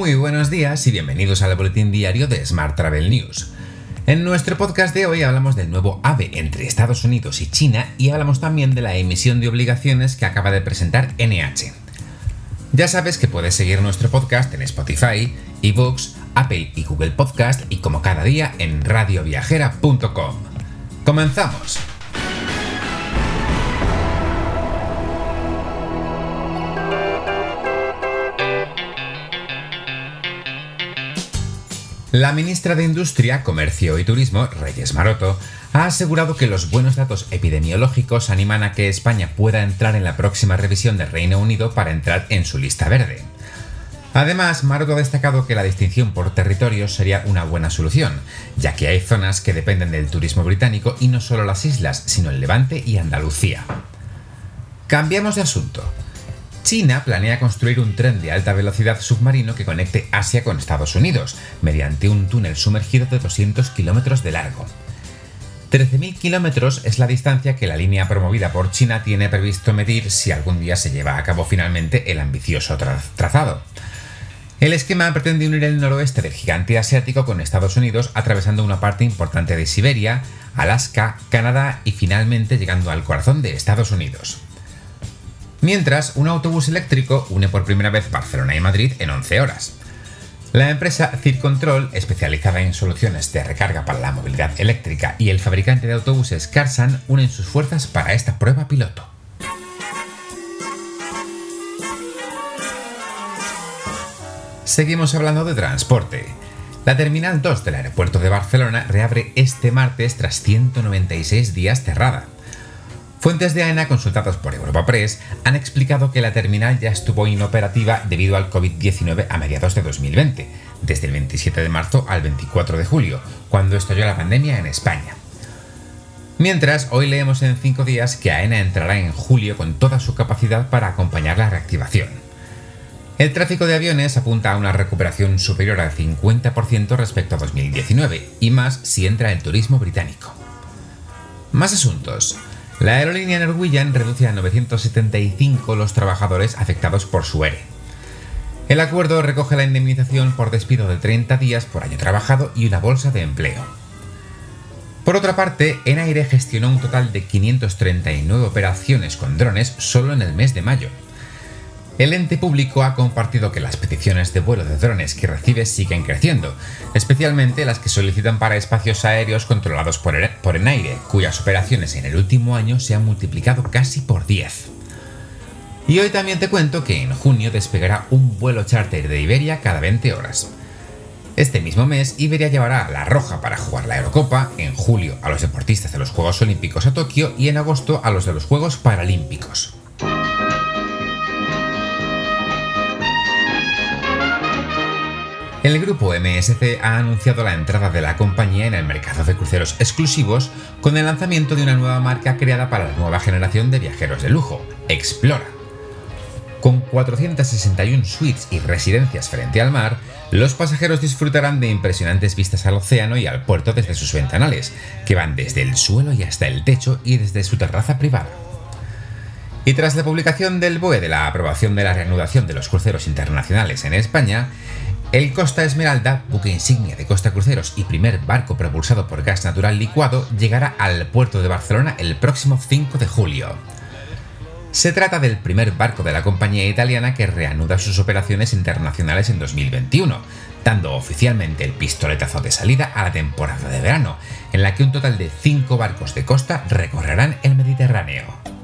Muy buenos días y bienvenidos al boletín diario de Smart Travel News. En nuestro podcast de hoy hablamos del nuevo AVE entre Estados Unidos y China y hablamos también de la emisión de obligaciones que acaba de presentar NH. Ya sabes que puedes seguir nuestro podcast en Spotify, eBooks, Apple y Google Podcast y como cada día en radioviajera.com. ¡Comenzamos! La ministra de Industria, Comercio y Turismo, Reyes Maroto, ha asegurado que los buenos datos epidemiológicos animan a que España pueda entrar en la próxima revisión del Reino Unido para entrar en su lista verde. Además, Maroto ha destacado que la distinción por territorios sería una buena solución, ya que hay zonas que dependen del turismo británico y no solo las islas, sino el Levante y Andalucía. Cambiamos de asunto. China planea construir un tren de alta velocidad submarino que conecte Asia con Estados Unidos, mediante un túnel sumergido de 200 kilómetros de largo. 13.000 kilómetros es la distancia que la línea promovida por China tiene previsto medir si algún día se lleva a cabo finalmente el ambicioso trazado. El esquema pretende unir el noroeste del gigante asiático con Estados Unidos atravesando una parte importante de Siberia, Alaska, Canadá y finalmente llegando al corazón de Estados Unidos. Mientras, un autobús eléctrico une por primera vez Barcelona y Madrid en 11 horas. La empresa Circontrol, especializada en soluciones de recarga para la movilidad eléctrica, y el fabricante de autobuses Carsan unen sus fuerzas para esta prueba piloto. Seguimos hablando de transporte. La Terminal 2 del aeropuerto de Barcelona reabre este martes tras 196 días cerrada. Fuentes de AENA consultadas por Europa Press han explicado que la terminal ya estuvo inoperativa debido al COVID-19 a mediados de 2020, desde el 27 de marzo al 24 de julio, cuando estalló la pandemia en España. Mientras, hoy leemos en cinco días que AENA entrará en julio con toda su capacidad para acompañar la reactivación. El tráfico de aviones apunta a una recuperación superior al 50% respecto a 2019, y más si entra el turismo británico. Más asuntos. La aerolínea Norwegian reduce a 975 los trabajadores afectados por su ERE. El acuerdo recoge la indemnización por despido de 30 días por año trabajado y una bolsa de empleo. Por otra parte, Enaire gestionó un total de 539 operaciones con drones solo en el mes de mayo, el ente público ha compartido que las peticiones de vuelo de drones que recibe siguen creciendo, especialmente las que solicitan para espacios aéreos controlados por, por Enaire, cuyas operaciones en el último año se han multiplicado casi por 10. Y hoy también te cuento que en junio despegará un vuelo charter de Iberia cada 20 horas. Este mismo mes, Iberia llevará a La Roja para jugar la Eurocopa, en julio a los deportistas de los Juegos Olímpicos a Tokio y en agosto a los de los Juegos Paralímpicos. El grupo MSC ha anunciado la entrada de la compañía en el mercado de cruceros exclusivos con el lanzamiento de una nueva marca creada para la nueva generación de viajeros de lujo, Explora. Con 461 suites y residencias frente al mar, los pasajeros disfrutarán de impresionantes vistas al océano y al puerto desde sus ventanales, que van desde el suelo y hasta el techo y desde su terraza privada. Y tras la publicación del BOE de la aprobación de la reanudación de los cruceros internacionales en España, el Costa Esmeralda, buque insignia de Costa Cruceros y primer barco propulsado por gas natural licuado, llegará al puerto de Barcelona el próximo 5 de julio. Se trata del primer barco de la compañía italiana que reanuda sus operaciones internacionales en 2021, dando oficialmente el pistoletazo de salida a la temporada de verano, en la que un total de 5 barcos de costa recorrerán el Mediterráneo.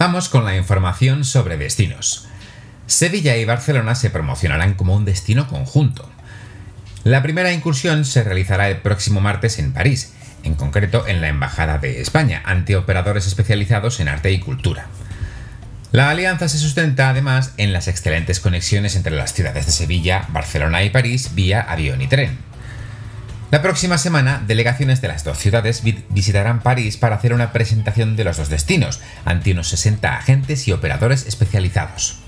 Vamos con la información sobre destinos. Sevilla y Barcelona se promocionarán como un destino conjunto. La primera incursión se realizará el próximo martes en París, en concreto en la Embajada de España, ante operadores especializados en arte y cultura. La alianza se sustenta además en las excelentes conexiones entre las ciudades de Sevilla, Barcelona y París vía avión y tren. La próxima semana, delegaciones de las dos ciudades visitarán París para hacer una presentación de los dos destinos, ante unos 60 agentes y operadores especializados.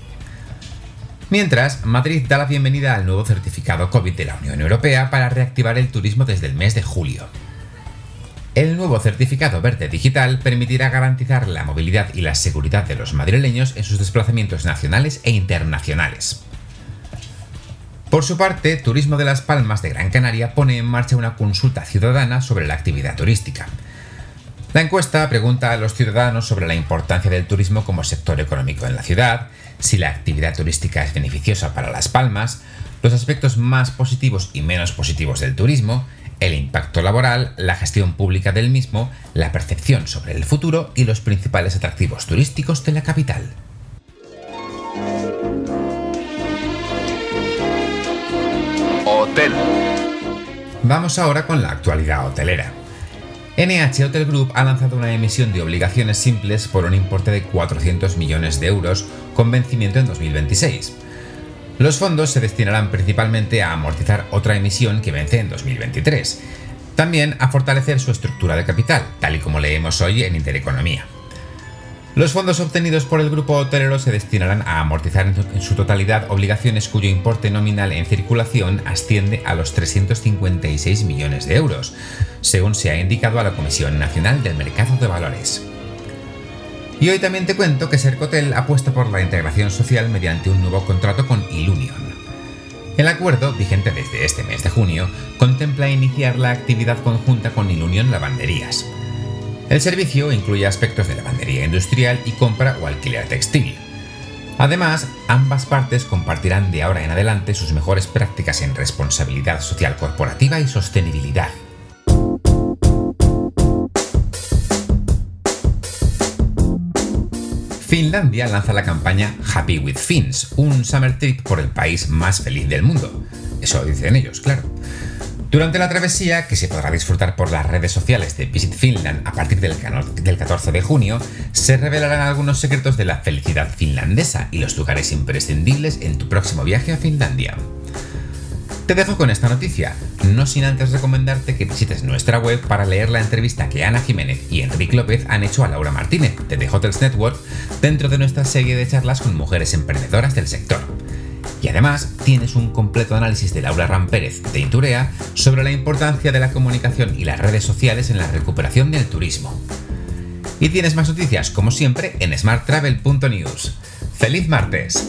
Mientras, Madrid da la bienvenida al nuevo certificado COVID de la Unión Europea para reactivar el turismo desde el mes de julio. El nuevo certificado verde digital permitirá garantizar la movilidad y la seguridad de los madrileños en sus desplazamientos nacionales e internacionales. Por su parte, Turismo de las Palmas de Gran Canaria pone en marcha una consulta ciudadana sobre la actividad turística. La encuesta pregunta a los ciudadanos sobre la importancia del turismo como sector económico en la ciudad, si la actividad turística es beneficiosa para Las Palmas, los aspectos más positivos y menos positivos del turismo, el impacto laboral, la gestión pública del mismo, la percepción sobre el futuro y los principales atractivos turísticos de la capital. Vamos ahora con la actualidad hotelera. NH Hotel Group ha lanzado una emisión de obligaciones simples por un importe de 400 millones de euros con vencimiento en 2026. Los fondos se destinarán principalmente a amortizar otra emisión que vence en 2023. También a fortalecer su estructura de capital, tal y como leemos hoy en Intereconomía. Los fondos obtenidos por el grupo hotelero se destinarán a amortizar en su totalidad obligaciones cuyo importe nominal en circulación asciende a los 356 millones de euros, según se ha indicado a la Comisión Nacional del Mercado de Valores. Y hoy también te cuento que Sercotel apuesta por la integración social mediante un nuevo contrato con Ilunion. El acuerdo, vigente desde este mes de junio, contempla iniciar la actividad conjunta con Ilunion Lavanderías. El servicio incluye aspectos de lavandería industrial y compra o alquiler textil. Además, ambas partes compartirán de ahora en adelante sus mejores prácticas en responsabilidad social corporativa y sostenibilidad. Finlandia lanza la campaña Happy with Finns, un summer trip por el país más feliz del mundo. Eso dicen ellos, claro. Durante la travesía, que se podrá disfrutar por las redes sociales de Visit Finland a partir del 14 de junio, se revelarán algunos secretos de la felicidad finlandesa y los lugares imprescindibles en tu próximo viaje a Finlandia. Te dejo con esta noticia, no sin antes recomendarte que visites nuestra web para leer la entrevista que Ana Jiménez y Enrique López han hecho a Laura Martínez de The Hotels Network dentro de nuestra serie de charlas con mujeres emprendedoras del sector. Y además tienes un completo análisis de Laura Rampérez de Inturea sobre la importancia de la comunicación y las redes sociales en la recuperación del turismo. Y tienes más noticias, como siempre, en smarttravel.news. ¡Feliz martes!